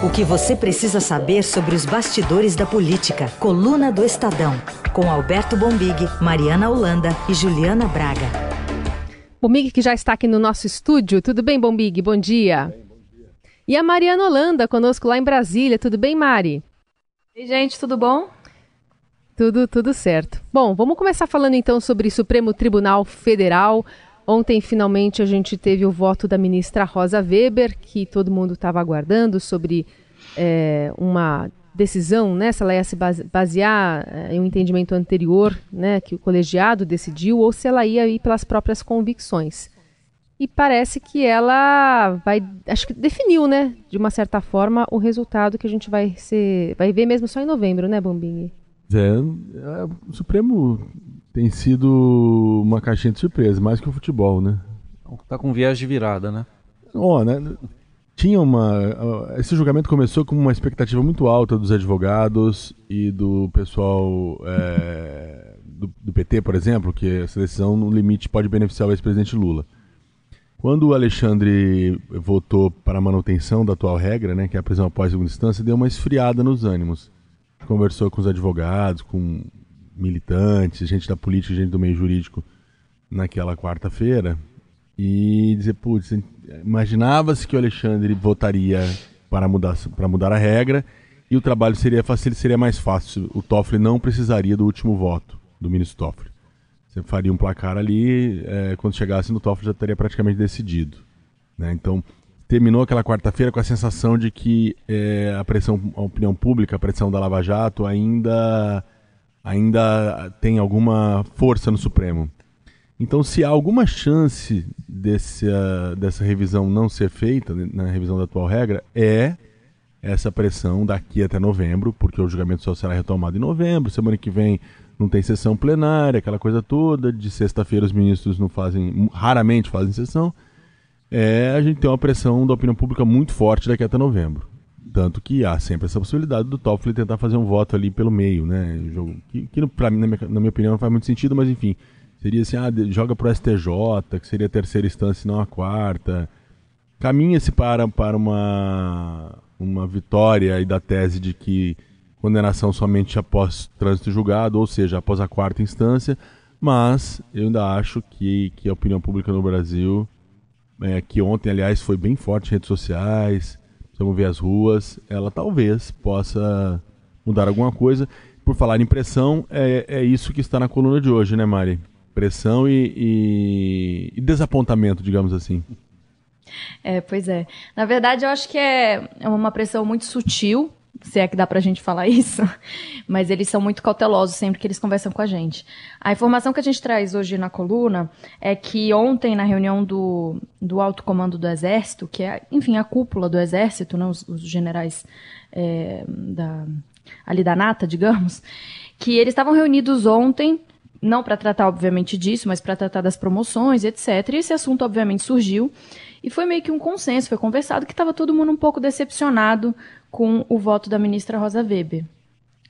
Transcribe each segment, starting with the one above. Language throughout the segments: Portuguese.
O que você precisa saber sobre os bastidores da política. Coluna do Estadão. Com Alberto Bombig, Mariana Holanda e Juliana Braga. Bombig que já está aqui no nosso estúdio. Tudo bem, Bombig? Bom dia. E a Mariana Holanda conosco lá em Brasília. Tudo bem, Mari? Oi, gente, tudo bom? Tudo, tudo certo. Bom, vamos começar falando então sobre Supremo Tribunal Federal. Ontem, finalmente, a gente teve o voto da ministra Rosa Weber, que todo mundo estava aguardando sobre é, uma decisão, né, se ela ia se basear é, em um entendimento anterior, né, que o colegiado decidiu, ou se ela ia ir pelas próprias convicções. E parece que ela vai, acho que definiu, né, de uma certa forma, o resultado que a gente vai ser, vai ver mesmo só em novembro, né, Bombini? É, é, o Supremo tem sido uma caixinha de surpresa, mais que o futebol, né? Tá com viés de virada, né? Ó, oh, né? Tinha uma. Esse julgamento começou com uma expectativa muito alta dos advogados e do pessoal é, do, do, PT, por exemplo, que essa decisão no limite pode beneficiar o ex-presidente Lula. Quando o Alexandre votou para a manutenção da atual regra, né, que é a prisão após segunda instância, deu uma esfriada nos ânimos. Conversou com os advogados, com militantes, gente da política, gente do meio jurídico naquela quarta-feira e dizer, putz, imaginava-se que o Alexandre votaria para mudar, para mudar a regra e o trabalho seria fácil, seria mais fácil. O Toffoli não precisaria do último voto do ministro Toffoli. Você faria um placar ali, é, quando chegasse no Toffoli já estaria praticamente decidido. Né? Então, terminou aquela quarta-feira com a sensação de que é, a pressão, a opinião pública, a pressão da Lava Jato ainda ainda tem alguma força no Supremo. Então, se há alguma chance desse, uh, dessa revisão não ser feita, né, na revisão da atual regra, é essa pressão daqui até novembro, porque o julgamento só será retomado em novembro, semana que vem não tem sessão plenária, aquela coisa toda, de sexta-feira os ministros não fazem, raramente fazem sessão, é, a gente tem uma pressão da opinião pública muito forte daqui até novembro. Tanto que há sempre essa possibilidade do Toffoli tentar fazer um voto ali pelo meio, né? Jogo, que, que para mim, na minha, na minha, opinião, não faz muito sentido, mas enfim. Seria assim, ah, joga pro STJ, que seria a terceira instância e não a quarta. Caminha-se para, para uma, uma vitória e da tese de que condenação somente após trânsito julgado, ou seja, após a quarta instância, mas eu ainda acho que, que a opinião pública no Brasil, é, que ontem, aliás, foi bem forte em redes sociais, Vamos ver as ruas, ela talvez possa mudar alguma coisa. Por falar em pressão, é, é isso que está na coluna de hoje, né, Mari? Pressão e, e, e desapontamento, digamos assim. É, pois é. Na verdade, eu acho que é uma pressão muito sutil, se é que dá pra gente falar isso, mas eles são muito cautelosos sempre que eles conversam com a gente. A informação que a gente traz hoje na coluna é que ontem, na reunião do, do alto comando do Exército, que é, enfim, a cúpula do Exército, né, os, os generais é, da, ali da nata, digamos, que eles estavam reunidos ontem, não para tratar, obviamente, disso, mas para tratar das promoções, etc. E esse assunto, obviamente, surgiu. E foi meio que um consenso, foi conversado que estava todo mundo um pouco decepcionado com o voto da ministra Rosa Weber.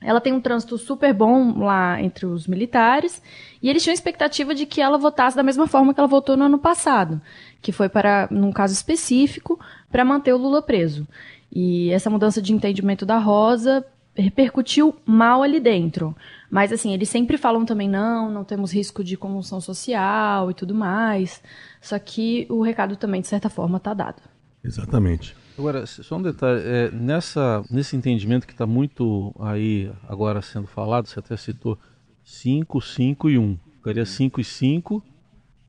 Ela tem um trânsito super bom lá entre os militares e eles tinham expectativa de que ela votasse da mesma forma que ela votou no ano passado, que foi para, num caso específico, para manter o Lula preso. E essa mudança de entendimento da Rosa repercutiu mal ali dentro. Mas assim, eles sempre falam também não, não temos risco de comoção social e tudo mais. Só que o recado também de certa forma está dado. Exatamente. Agora, só um detalhe, é, nessa, nesse entendimento que está muito aí agora sendo falado, você até citou 5, 5 e 1. Ficaria 5 e 5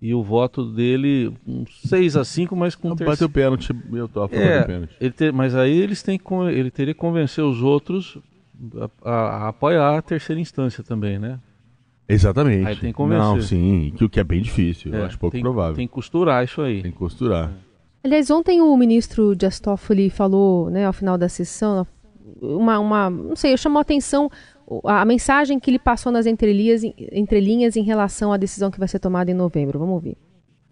e o voto dele um 6 a 5, mas com terceiro... Bateu pênalti, eu tô a favor é, do pênalti. Ele ter, mas aí eles têm ele teria que convencer os outros a, a, a, apoiar a terceira instância também, né? Exatamente. Aí tem que convencer. Não, sim, que o que é bem difícil, é, eu acho pouco tem, provável. Tem que costurar isso aí. Tem que costurar. É. Aliás, ontem o ministro Dias Toffoli falou, né, ao final da sessão, uma, uma não sei, chamou a atenção a, a mensagem que ele passou nas entrelinhas, entrelinhas em relação à decisão que vai ser tomada em novembro. Vamos ouvir.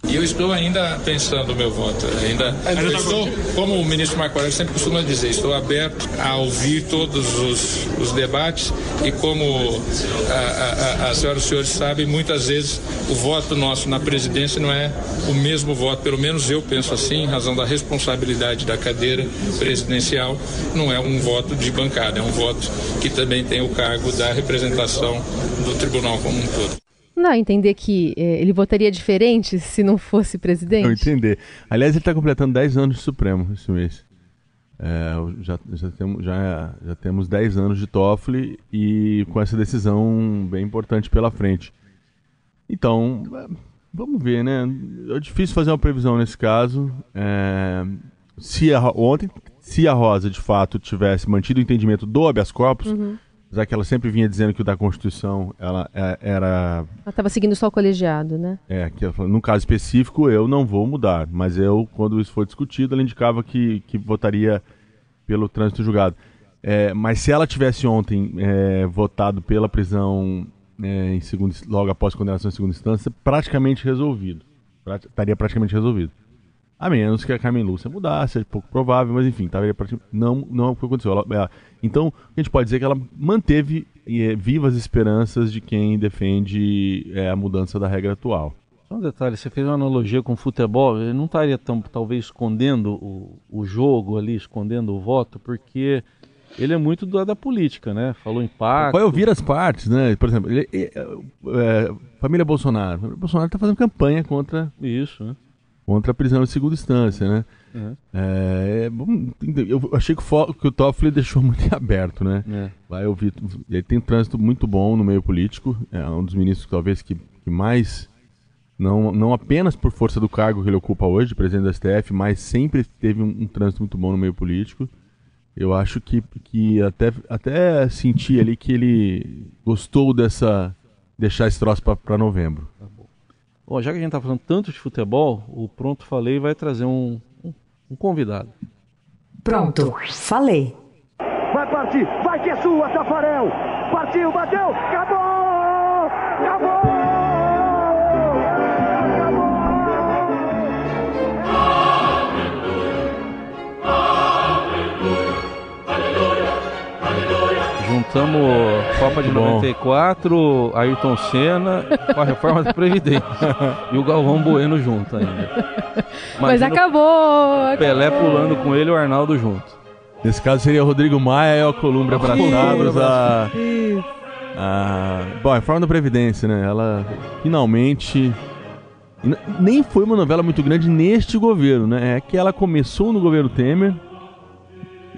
E eu estou ainda pensando o meu voto. Ainda, ainda tá estou, como o ministro Marco Aurélio sempre costuma dizer, estou aberto a ouvir todos os, os debates e como a, a, a senhora e os senhores sabem, muitas vezes o voto nosso na presidência não é o mesmo voto, pelo menos eu penso assim, em razão da responsabilidade da cadeira presidencial, não é um voto de bancada, é um voto que também tem o cargo da representação do tribunal como um todo. Não, entender que é, ele votaria diferente se não fosse presidente? Não, entender. Aliás, ele está completando 10 anos de Supremo esse mês. É, já, já, temos, já, já temos 10 anos de Toffoli e com essa decisão bem importante pela frente. Então, é, vamos ver, né? É difícil fazer uma previsão nesse caso. É, se a, ontem, se a Rosa de fato tivesse mantido o entendimento do habeas corpus, uhum já que ela sempre vinha dizendo que o da Constituição ela é, era. Ela estava seguindo só o colegiado, né? É, que falou, no caso específico eu não vou mudar, mas eu, quando isso foi discutido, ela indicava que, que votaria pelo trânsito julgado. É, mas se ela tivesse ontem é, votado pela prisão é, em segundo, logo após condenação em segunda instância, praticamente resolvido. estaria praticamente resolvido. A menos que a Carmen Lúcia mudasse, é pouco provável, mas enfim, estaria praticamente, não, não foi o que aconteceu. Ela, ela, então, a gente pode dizer que ela manteve é, vivas esperanças de quem defende é, a mudança da regra atual. Só um detalhe, você fez uma analogia com o futebol, ele não estaria tão, talvez escondendo o, o jogo ali, escondendo o voto, porque ele é muito da, da política, né? Falou em pacto. Vai ouvir as partes, né? Por exemplo, ele, é, é, família Bolsonaro. Família Bolsonaro está fazendo campanha contra isso, né? Contra a prisão de segunda instância, né? Uhum. É, eu achei que o, que o Toffoli deixou muito aberto, né? É. Vai ouvir, ele tem um trânsito muito bom no meio político, é um dos ministros talvez que, que mais não, não apenas por força do cargo que ele ocupa hoje, presidente da STF, mas sempre teve um, um trânsito muito bom no meio político. Eu acho que, que até, até senti ali que ele gostou dessa deixar esse troço para novembro. Tá Bom, já que a gente está falando tanto de futebol, o Pronto Falei vai trazer um, um, um convidado. Pronto, falei. Vai partir, vai que é sua, Tafarel! Partiu, bateu, acabou! Acabou! Juntamos Copa de 94, Ayrton Senna com a reforma da Previdência. e o Galvão Bueno junto ainda. Mas acabou! Pelé pulando com ele e o Arnaldo junto. Nesse caso seria o Rodrigo Maia e o Columbre abraçados. A, a, bom, a reforma da Previdência, né? Ela finalmente. Nem foi uma novela muito grande neste governo, né? É que ela começou no governo Temer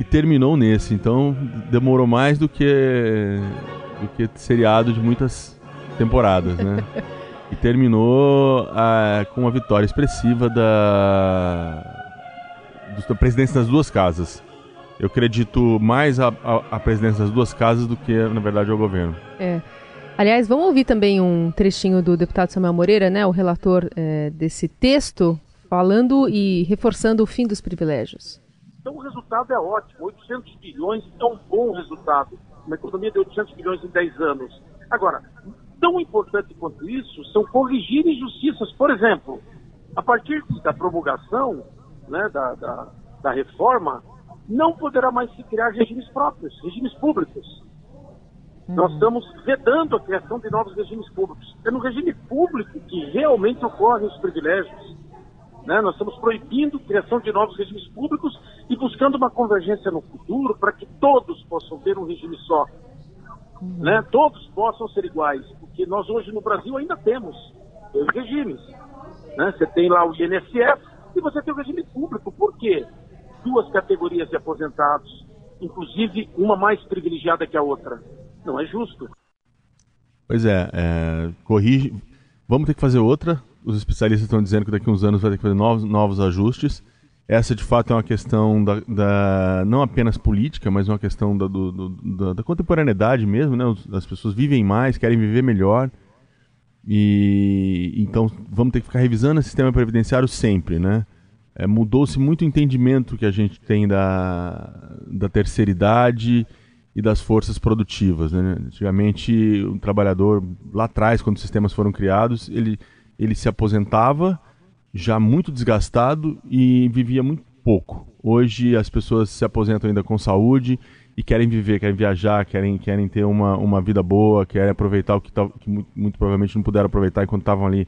e terminou nesse. Então demorou mais do que do que seriado de muitas temporadas, né? e terminou ah, com uma vitória expressiva da, da presidência das duas casas. Eu acredito mais a, a, a, presidência das duas casas do que, na verdade, ao governo. É. Aliás, vamos ouvir também um trechinho do deputado Samuel Moreira, né, o relator é, desse texto, falando e reforçando o fim dos privilégios. Então o resultado é ótimo. 800 bilhões é um bom resultado. Uma economia de 800 bilhões em 10 anos. Agora, tão importante quanto isso são corrigir injustiças. Por exemplo, a partir da promulgação né, da, da, da reforma, não poderá mais se criar regimes próprios, regimes públicos. Uhum. Nós estamos vedando a criação de novos regimes públicos. É no regime público que realmente ocorrem os privilégios. Né? Nós estamos proibindo a criação de novos regimes públicos e buscando uma convergência no futuro para que todos possam ter um regime só. Uhum. Né? Todos possam ser iguais, porque nós hoje no Brasil ainda temos dois regimes. Né? Você tem lá o INSS e você tem o regime público. Por quê? Duas categorias de aposentados, inclusive uma mais privilegiada que a outra. Não é justo. Pois é, é corrige. Vamos ter que fazer outra os especialistas estão dizendo que daqui a uns anos vai ter que fazer novos, novos ajustes. Essa, de fato, é uma questão da, da não apenas política, mas uma questão da, do, do, da, da, contemporaneidade mesmo. Né? As pessoas vivem mais, querem viver melhor. E então vamos ter que ficar revisando o sistema previdenciário sempre, né? É, Mudou-se muito o entendimento que a gente tem da, da terceira idade e das forças produtivas. Né? Antigamente, um trabalhador, lá atrás, quando os sistemas foram criados, ele ele se aposentava já muito desgastado e vivia muito pouco. Hoje as pessoas se aposentam ainda com saúde e querem viver, querem viajar, querem, querem ter uma, uma vida boa, querem aproveitar o que, que muito, muito, provavelmente não puderam aproveitar enquanto estavam ali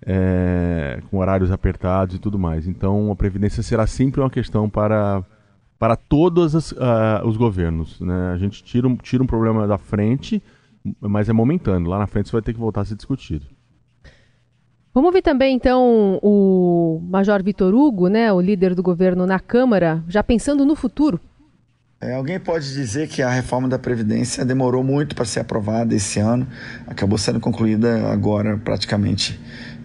é, com horários apertados e tudo mais. Então a Previdência será sempre uma questão para, para todos as, uh, os governos. Né? A gente tira um, tira um problema da frente, mas é momentâneo. Lá na frente isso vai ter que voltar a ser discutido. Vamos ouvir também, então, o Major Vitor Hugo, né, o líder do governo na Câmara, já pensando no futuro. É, alguém pode dizer que a reforma da Previdência demorou muito para ser aprovada esse ano, acabou sendo concluída agora, praticamente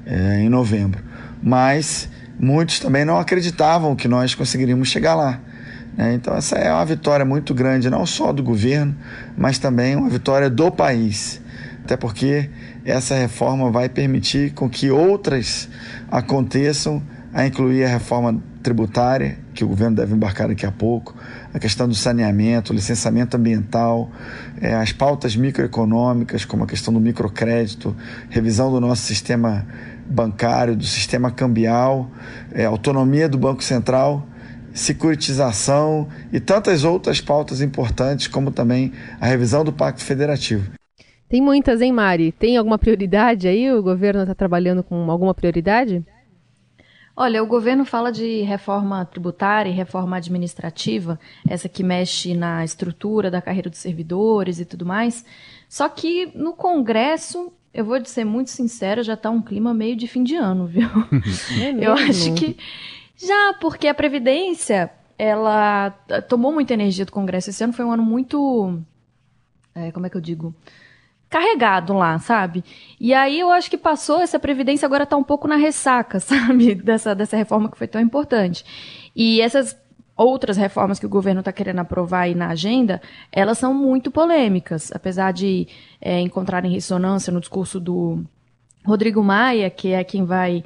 é, em novembro. Mas muitos também não acreditavam que nós conseguiríamos chegar lá. Né? Então, essa é uma vitória muito grande, não só do governo, mas também uma vitória do país. Até porque essa reforma vai permitir com que outras aconteçam, a incluir a reforma tributária, que o governo deve embarcar daqui a pouco, a questão do saneamento, licenciamento ambiental, é, as pautas microeconômicas, como a questão do microcrédito, revisão do nosso sistema bancário, do sistema cambial, é, autonomia do Banco Central, securitização e tantas outras pautas importantes, como também a revisão do Pacto Federativo. Tem muitas, hein, Mari? Tem alguma prioridade aí? O governo está trabalhando com alguma prioridade? Olha, o governo fala de reforma tributária e reforma administrativa, essa que mexe na estrutura da carreira dos servidores e tudo mais. Só que no Congresso, eu vou ser muito sincera, já está um clima meio de fim de ano, viu? É eu acho que já, porque a Previdência, ela tomou muita energia do Congresso. Esse ano foi um ano muito. É, como é que eu digo? Carregado lá, sabe? E aí eu acho que passou, essa previdência agora está um pouco na ressaca, sabe? Dessa, dessa reforma que foi tão importante. E essas outras reformas que o governo está querendo aprovar aí na agenda, elas são muito polêmicas, apesar de é, encontrarem ressonância no discurso do Rodrigo Maia, que é quem vai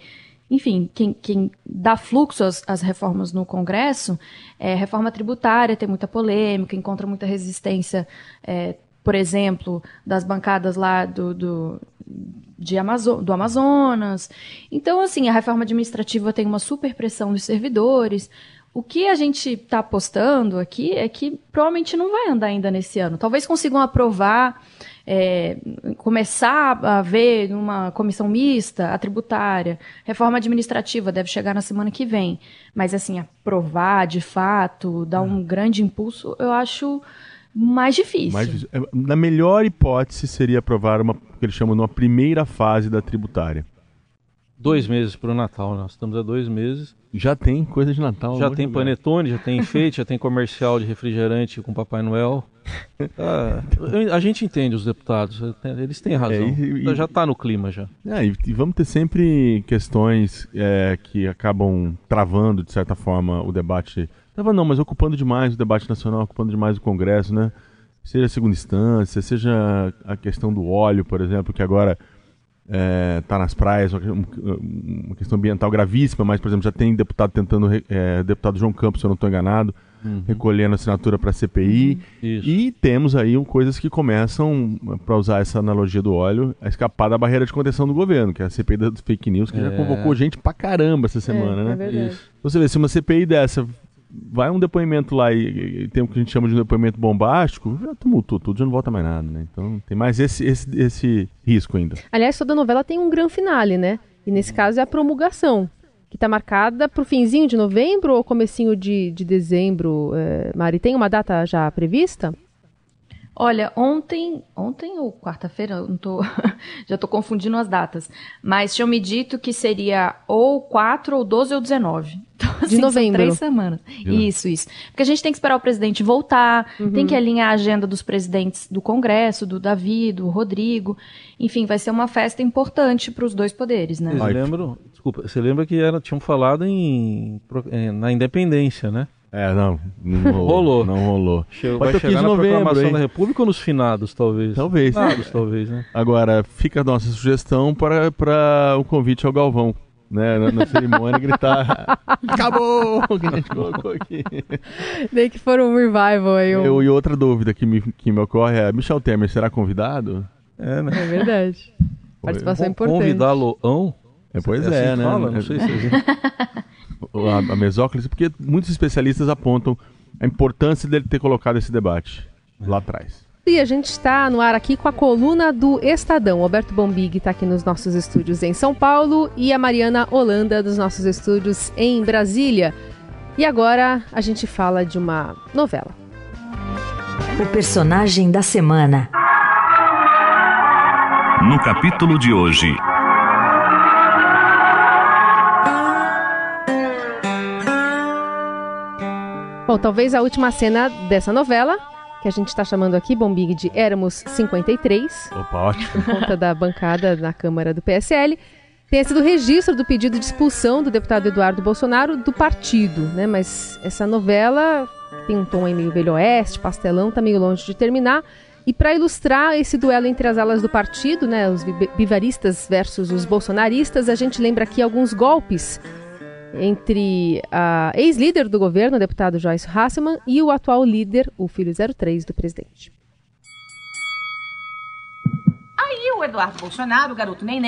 enfim, quem, quem, dá fluxo às, às, reformas no Congresso, é, reforma tributária tem muita polêmica, encontra muita resistência é, por exemplo, das bancadas lá do, do, de Amazo do Amazonas. Então, assim, a reforma administrativa tem uma super pressão dos servidores. O que a gente está apostando aqui é que provavelmente não vai andar ainda nesse ano. Talvez consigam aprovar, é, começar a ver numa comissão mista a tributária. Reforma administrativa deve chegar na semana que vem. Mas, assim, aprovar de fato, dar um grande impulso, eu acho mais difícil. mais difícil. É, na melhor hipótese, seria aprovar uma, o que eles chamam de uma primeira fase da tributária. Dois meses para o Natal, nós estamos há dois meses. Já tem coisa de Natal. Já tem panetone, já tem enfeite, já tem comercial de refrigerante com Papai Noel. Ah, a gente entende os deputados, eles têm razão. É, e, e, já está no clima já. É, e, e, vamos ter sempre questões é, que acabam travando, de certa forma, o debate Tava não, mas ocupando demais o debate nacional, ocupando demais o Congresso, né? Seja a segunda instância, seja a questão do óleo, por exemplo, que agora está é, tá nas praias, uma questão ambiental gravíssima, mas, por exemplo, já tem deputado tentando, é, deputado João Campos, se eu não estou enganado, uhum. recolhendo assinatura para a CPI. Uhum. E temos aí coisas que começam, para usar essa analogia do óleo, a escapar da barreira de contenção do governo, que é a CPI das fake news, que é. já convocou gente pra caramba essa semana, é, né? É Você vê, se uma CPI dessa vai um depoimento lá e, e, tem o que a gente chama de um depoimento bombástico, já tumultou tudo, já não volta mais nada, né? Então tem mais esse, esse, esse risco ainda. Aliás, toda novela tem um grande finale, né? E nesse caso é a promulgação, que está marcada para o finzinho de novembro ou comecinho de, de dezembro. É, Mari, tem uma data já prevista? Olha, ontem, ontem ou quarta-feira, não tô, já estou confundindo as datas, mas tinham me dito que seria ou 4 ou 12 ou 19. Assim, de novembro. três semanas. Isso, isso. Porque a gente tem que esperar o presidente voltar, uhum. tem que alinhar a agenda dos presidentes do Congresso, do Davi, do Rodrigo. Enfim, vai ser uma festa importante para os dois poderes, né? Vocês lembram, desculpa, você lembra que era, tinham falado em, na independência, né? É, não, não rolou. Não rolou. Chegou, vai chegar na novembro, proclamação hein? da República ou nos finados, talvez? Talvez. Finados, talvez, né? Agora, fica a nossa sugestão para, para o convite ao Galvão. Né, na, na cerimônia gritar acabou que a gente colocou aqui nem que for um revival aí um... Eu, e outra dúvida que me, que me ocorre é Michel Temer será convidado? É, né? é verdade participação importante convidá-lo É, pois É assim é, né? fala? Não sei se é a, a mesóclise, porque muitos especialistas apontam a importância dele ter colocado esse debate lá atrás. E a gente está no ar aqui com a coluna do Estadão. O Alberto Bombig está aqui nos nossos estúdios em São Paulo e a Mariana Holanda dos nossos estúdios em Brasília. E agora a gente fala de uma novela. O personagem da semana. No capítulo de hoje. Bom, talvez a última cena dessa novela, que a gente está chamando aqui, Bombig, de Éramos 53, Opa, ótimo. por conta da bancada na Câmara do PSL, tenha sido o registro do pedido de expulsão do deputado Eduardo Bolsonaro do partido, né? Mas essa novela tem um tom aí meio velho oeste, pastelão, tá meio longe de terminar. E para ilustrar esse duelo entre as alas do partido, né, os vivaristas versus os bolsonaristas, a gente lembra aqui alguns golpes entre a ex-líder do governo, o deputado Joyce Hasselman, e o atual líder, o filho 03 do presidente. Aí o Eduardo Bolsonaro, o garoto nem,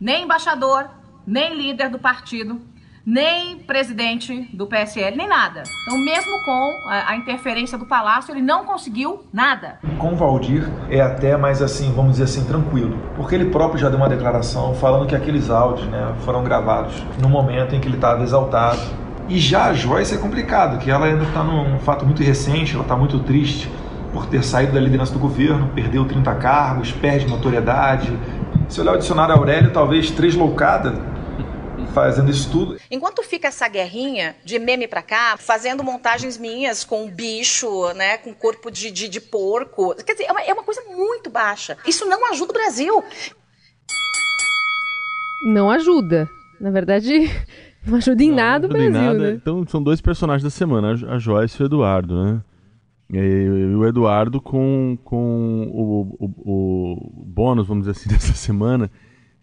nem embaixador, nem líder do partido, nem presidente do PSL, nem nada. Então, mesmo com a, a interferência do Palácio, ele não conseguiu nada. Com o Valdir é até mais assim, vamos dizer assim, tranquilo. Porque ele próprio já deu uma declaração falando que aqueles áudios né, foram gravados no momento em que ele estava exaltado. E já a Joyce é complicado, que ela ainda está num fato muito recente, ela está muito triste por ter saído da liderança do governo, perdeu 30 cargos, perde notoriedade. Se olhar o dicionário Aurélio, talvez três loucada fazendo isso tudo. Enquanto fica essa guerrinha de meme pra cá, fazendo montagens minhas com bicho, né, com corpo de, de, de porco, quer dizer, é uma, é uma coisa muito baixa. Isso não ajuda o Brasil. Não ajuda. Na verdade, não ajuda em nada o Brasil, nada. né? Então são dois personagens da semana, a Jo- a Joyce e o Eduardo, né? E, e o Eduardo com, com o, o, o bônus, vamos dizer assim, dessa semana,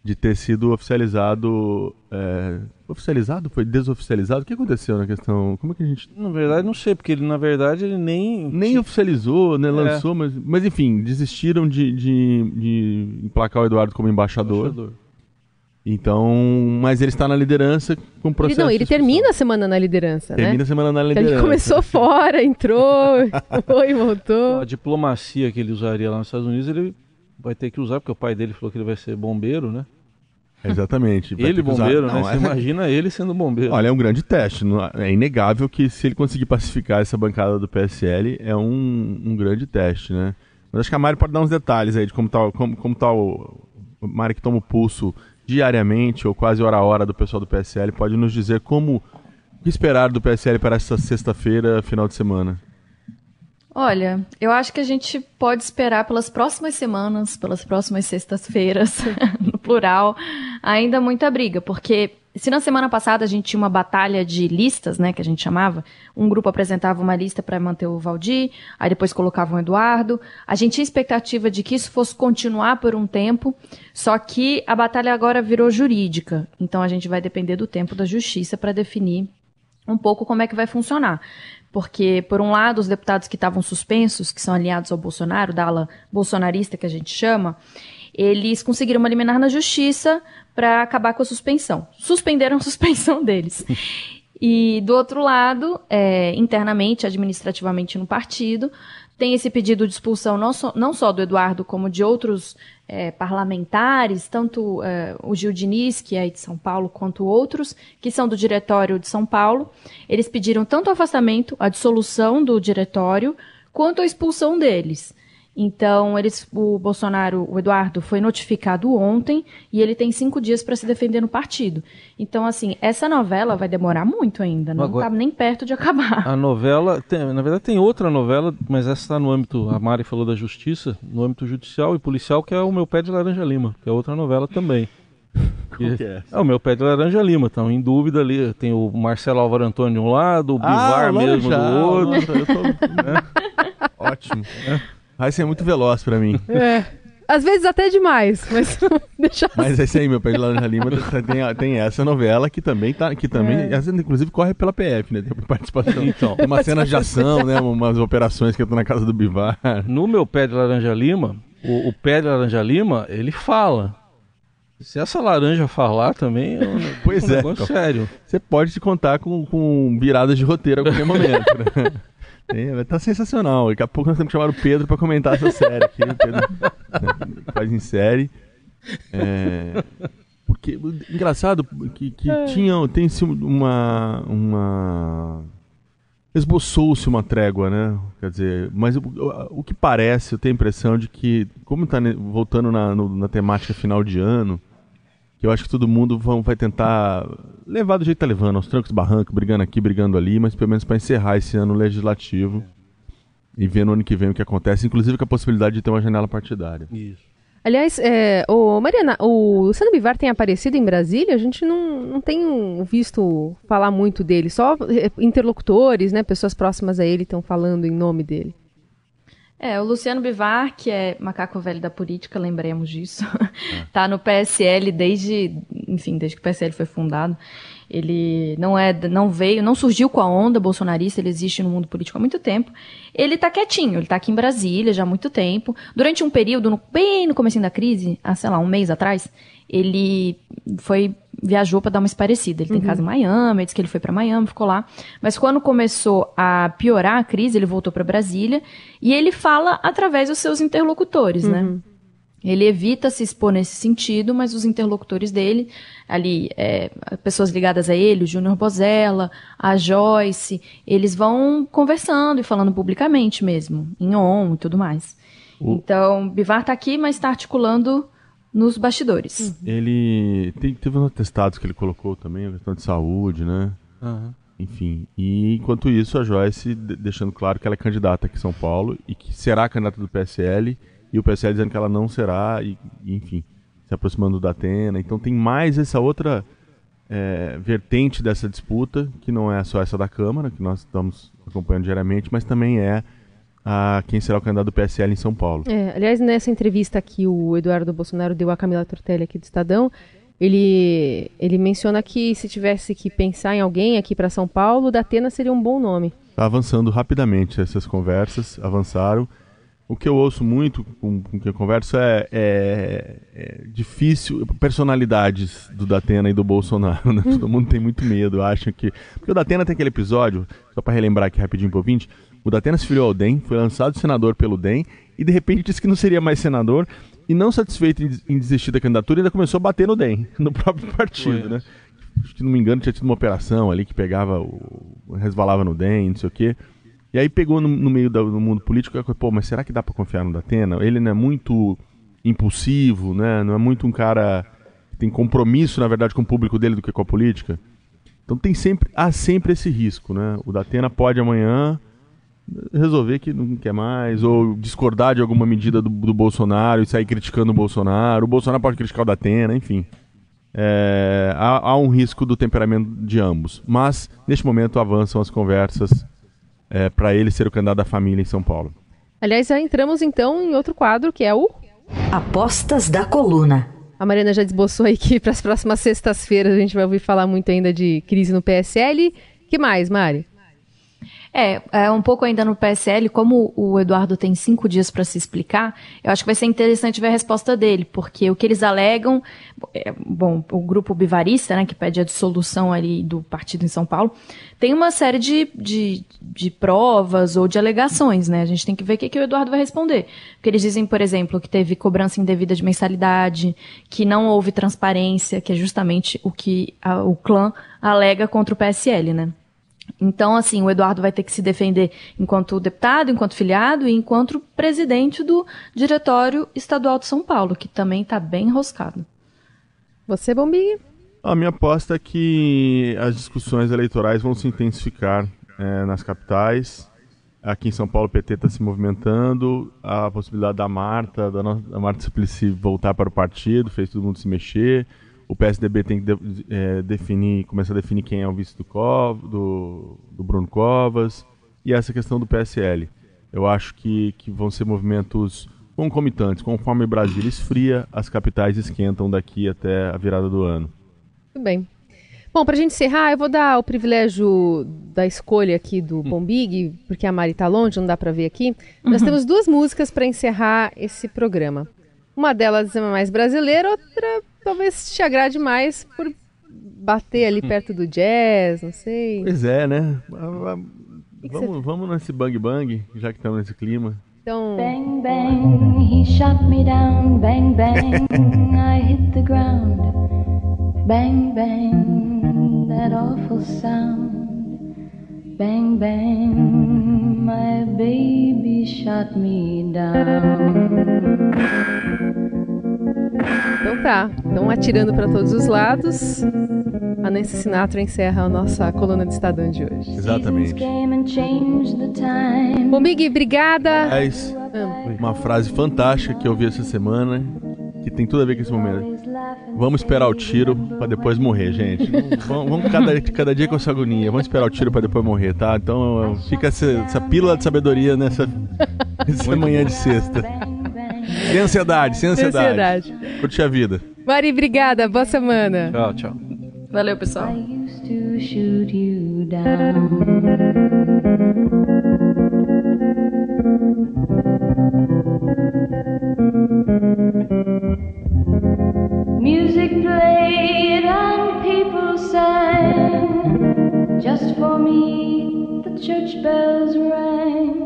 de ter sido oficializado. é, oficializado? Foi desoficializado? O que aconteceu na questão? Como é que a gente. Na verdade, não sei, porque ele, na verdade, ele nem. Nem oficializou, É. né? Lançou, mas, mas enfim, desistiram de, de, de emplacar o Eduardo como embaixador. Embaixador. Então, mas ele está na liderança com Ele, processo. não, ele de discussão. termina a semana na liderança, Termina né? a semana na Então liderança. Ele começou fora, entrou, foi, voltou. A diplomacia que ele usaria lá nos Estados Unidos, ele vai ter que usar, porque o pai dele falou que ele vai ser bombeiro, né? Exatamente. Ele bombeiro, Não, né? é- Você imagina ele sendo bombeiro. Olha, é um grande teste. não- É inegável que se ele conseguir pacificar essa bancada do PSL, é um, um grande teste, né? Mas acho que a Mari pode dar uns detalhes aí de como tá, o- como, como tá o, o Mari que toma o pulso diariamente ou quase hora a hora do pessoal do PSL, pode nos dizer como o que esperar do PSL para essa sexta-feira, final de semana. Olha, eu acho que a gente pode esperar pelas próximas semanas, pelas próximas sextas-feiras, no plural, ainda muita briga, porque se na semana passada a gente tinha uma batalha de listas, né, que a gente chamava, um grupo apresentava uma lista para manter o Valdir, aí depois colocavam o Eduardo, a gente tinha expectativa de que isso fosse continuar por um tempo, só que a batalha agora virou jurídica, então a gente vai depender do tempo da justiça para definir um pouco como é que vai funcionar. Porque, por um lado, os deputados que estavam suspensos, que são aliados ao Bolsonaro, da ala bolsonarista que a gente chama, eles conseguiram uma liminar na justiça para acabar com a suspensão. Suspenderam a suspensão deles. E, do outro lado, é, internamente, administrativamente no partido, tem esse pedido de expulsão não só, não só do Eduardo, como de outros é, parlamentares, tanto é, o Gil Diniz, que é de São Paulo, quanto outros, que são do diretório de São Paulo. Eles pediram tanto o afastamento, a dissolução do diretório, quanto a expulsão deles. Então, eles, o Bolsonaro, o Eduardo, foi notificado ontem e ele tem cinco dias para se defender no partido. Então, assim, essa novela vai demorar muito ainda, não está nem perto de acabar. A novela, tem- na verdade tem outra novela, mas essa está no âmbito, a Mari falou da justiça, no âmbito judicial e policial, que é o Meu Pé de Laranja Lima, que é outra novela também. Qual que é? É o Meu Pé de Laranja Lima, estão em dúvida ali, tem o Marcelo Álvaro Antônio de um lado, o Bivar Ah, mesmo do outro. nossa, eu tô- Ótimo. Vai ser muito veloz pra mim. É. Às vezes até demais, mas deixa assim. Mas esse aí, meu pé de laranja lima, tem, tem essa novela que também tá, que também, É. essa, inclusive corre pela PF, né? Tem participação. Então. Tem uma cena de ação, né? Umas operações que eu tô na casa do Bivar. No Meu Pé de Laranja Lima, o, o Pé de Laranja Lima, ele fala. Se essa laranja falar também é um, pois um é, negócio então, sério. Você pode te contar com, com viradas de roteiro a qualquer momento. Né? É, tá sensacional. Daqui a pouco nós temos que chamar o Pedro para comentar essa série aqui. O Pedro né, faz em série. É, porque engraçado que, que É. tinha tem uma uma esboçou-se uma trégua, né? Quer dizer, mas o, o, que parece, eu tenho a impressão de que como está voltando na, no, na temática final de ano, que eu acho que todo mundo vão, vai tentar levar do jeito que tá levando, aos trancos e barrancos, brigando aqui, brigando ali, mas pelo menos para encerrar esse ano legislativo e ver no ano que vem o que acontece, inclusive com a possibilidade de ter uma janela partidária. Isso. Aliás, é, ô, Mariana, o Luciano Bivar tem aparecido em Brasília? A gente não, não tem visto falar muito dele, só é, interlocutores, né, pessoas próximas a ele estão falando em nome dele. É, o Luciano Bivar, que é macaco velho da política, lembremos disso, tá no PSL desde, enfim, desde que o PSL foi fundado. Ele não é, não veio, não surgiu com a onda bolsonarista, ele existe no mundo político há muito tempo. Ele tá quietinho, ele tá aqui em Brasília já há muito tempo. Durante um período, no, bem no começo da crise, há, sei lá, um mês atrás, ele foi viajou para dar uma esparecida. Ele tem Uhum. casa em Miami, disse que ele foi para Miami, ficou lá. Mas quando começou a piorar a crise, ele voltou para Brasília e ele fala através dos seus interlocutores, né? Uhum. Ele evita se expor nesse sentido, mas os interlocutores dele, ali, é, pessoas ligadas a ele, o Júnior Bozella, a Joyce, eles vão conversando e falando publicamente mesmo, em on e tudo mais. Então, Bivar tá aqui, mas está articulando nos bastidores. Ele tem, teve uns atestados que ele colocou também, a questão de saúde, né? Aham. Enfim, e enquanto isso, a Joyce de- deixando claro que ela é candidata aqui em São Paulo e que será candidata do PSL, e o PSL dizendo que ela não será, e, e, enfim, se aproximando da Atena. Então tem mais essa outra é, vertente dessa disputa, que não é só essa da Câmara, que nós estamos acompanhando diariamente, mas também é a quem será o candidato do PSL em São Paulo. É, aliás, nessa entrevista que o Eduardo Bolsonaro deu à Camila Tortelli aqui do Estadão, ele, ele menciona que se tivesse que pensar em alguém aqui para São Paulo, o Datena seria um bom nome. Está avançando rapidamente essas conversas, avançaram. O que eu ouço muito com, com quem eu converso é, é- é difícil, personalidades do Datena e do Bolsonaro, né? Todo mundo tem muito medo, acham que... Porque o Datena tem aquele episódio, só para relembrar aqui rapidinho pro ouvinte, o Datena se filiou ao DEM, foi lançado senador pelo DEM, e de repente disse que não seria mais senador, e não satisfeito em, desistir da candidatura, ainda começou a bater no DEM, no próprio partido, né? se não me engano, tinha tido uma operação ali que pegava, o, resvalava no DEM, não sei o quê. E aí pegou no, no meio do mundo político, e pô, mas será que dá pra confiar no Datena? Ele não é muito impulsivo, né? Não é muito um cara que tem compromisso, na verdade, com o público dele do que com a política. Então tem sempre, há sempre esse risco, né? O Datena pode amanhã resolver que não quer mais, ou discordar de alguma medida do, do Bolsonaro e sair criticando o Bolsonaro. O Bolsonaro pode criticar o Datena, enfim. É, há, há um risco do temperamento de ambos. Mas, neste momento, avançam as conversas para ele ser o candidato da família em São Paulo. Aliás, já entramos então em outro quadro, que é o Apostas da coluna. A Mariana já desboçou aí que para as próximas sextas-feiras a gente vai ouvir falar muito ainda de crise no PSL. que mais, Mari? É, é, um pouco ainda no PSL, como o Eduardo tem cinco dias para se explicar, eu acho que vai ser interessante ver a resposta dele, porque o que eles alegam, é, bom, o grupo bivarista, né, que pede a dissolução ali do partido em São Paulo, tem uma série de, de, de provas ou de alegações, né? A gente tem que ver o que, que o Eduardo vai responder. Porque eles dizem, por exemplo, que teve cobrança indevida de mensalidade, que não houve transparência, que é justamente o que a- o clã alega contra o PSL, né? Então, assim, o Eduardo vai ter que se defender enquanto deputado, enquanto filiado e enquanto presidente do Diretório Estadual de São Paulo, que também está bem enroscado. Você, Bombinha? A minha aposta é que as discussões eleitorais vão se intensificar eh, nas capitais. Aqui em São Paulo, o PT está se movimentando. A possibilidade da Marta, da, no- da Marta Suplicy voltar para o partido, fez todo mundo se mexer. O PSDB tem que de- eh, definir, começar a definir quem é o vice do, Cov, do, do Bruno Covas. E essa questão do PSL. Eu acho que, que vão ser movimentos concomitantes. Conforme Brasília esfria, as capitais esquentam daqui até a virada do ano. Tudo bem. Bom, pra gente encerrar, eu vou dar o privilégio da escolha aqui do Bombig, porque a Mari tá longe, não dá pra ver aqui. Nós Uhum. temos duas músicas pra encerrar esse programa. Uma delas é mais brasileira, outra talvez te agrade mais por bater ali perto do jazz, não sei. Pois é, né? Vamos, vamos nesse bang bang, já que estamos nesse clima. Então. Bang bang, he shot me down. Bang bang, I hit the ground. Bang bang, that awful sound. Bang bang, my baby shot me down. Então tá, então atirando para todos os lados. A Nancy Sinatra encerra a nossa coluna de Estadão de hoje. Exatamente. Bom, Big, obrigada. Aliás, uma frase fantástica que eu vi essa semana, que tem tudo a ver com esse momento. Vamos esperar o tiro para depois morrer, gente. Vamos, vamos cada, cada dia com essa agonia. Vamos esperar o tiro para depois morrer, tá? Então fica essa, essa pílula de sabedoria nessa, nessa manhã de sexta. Sem ansiedade, sem ansiedade. Sem ansiedade. Curte a vida. Mari, obrigada. Boa semana. Tchau, tchau. Valeu, pessoal. Music played and people sang. Just for me, the church bells rang.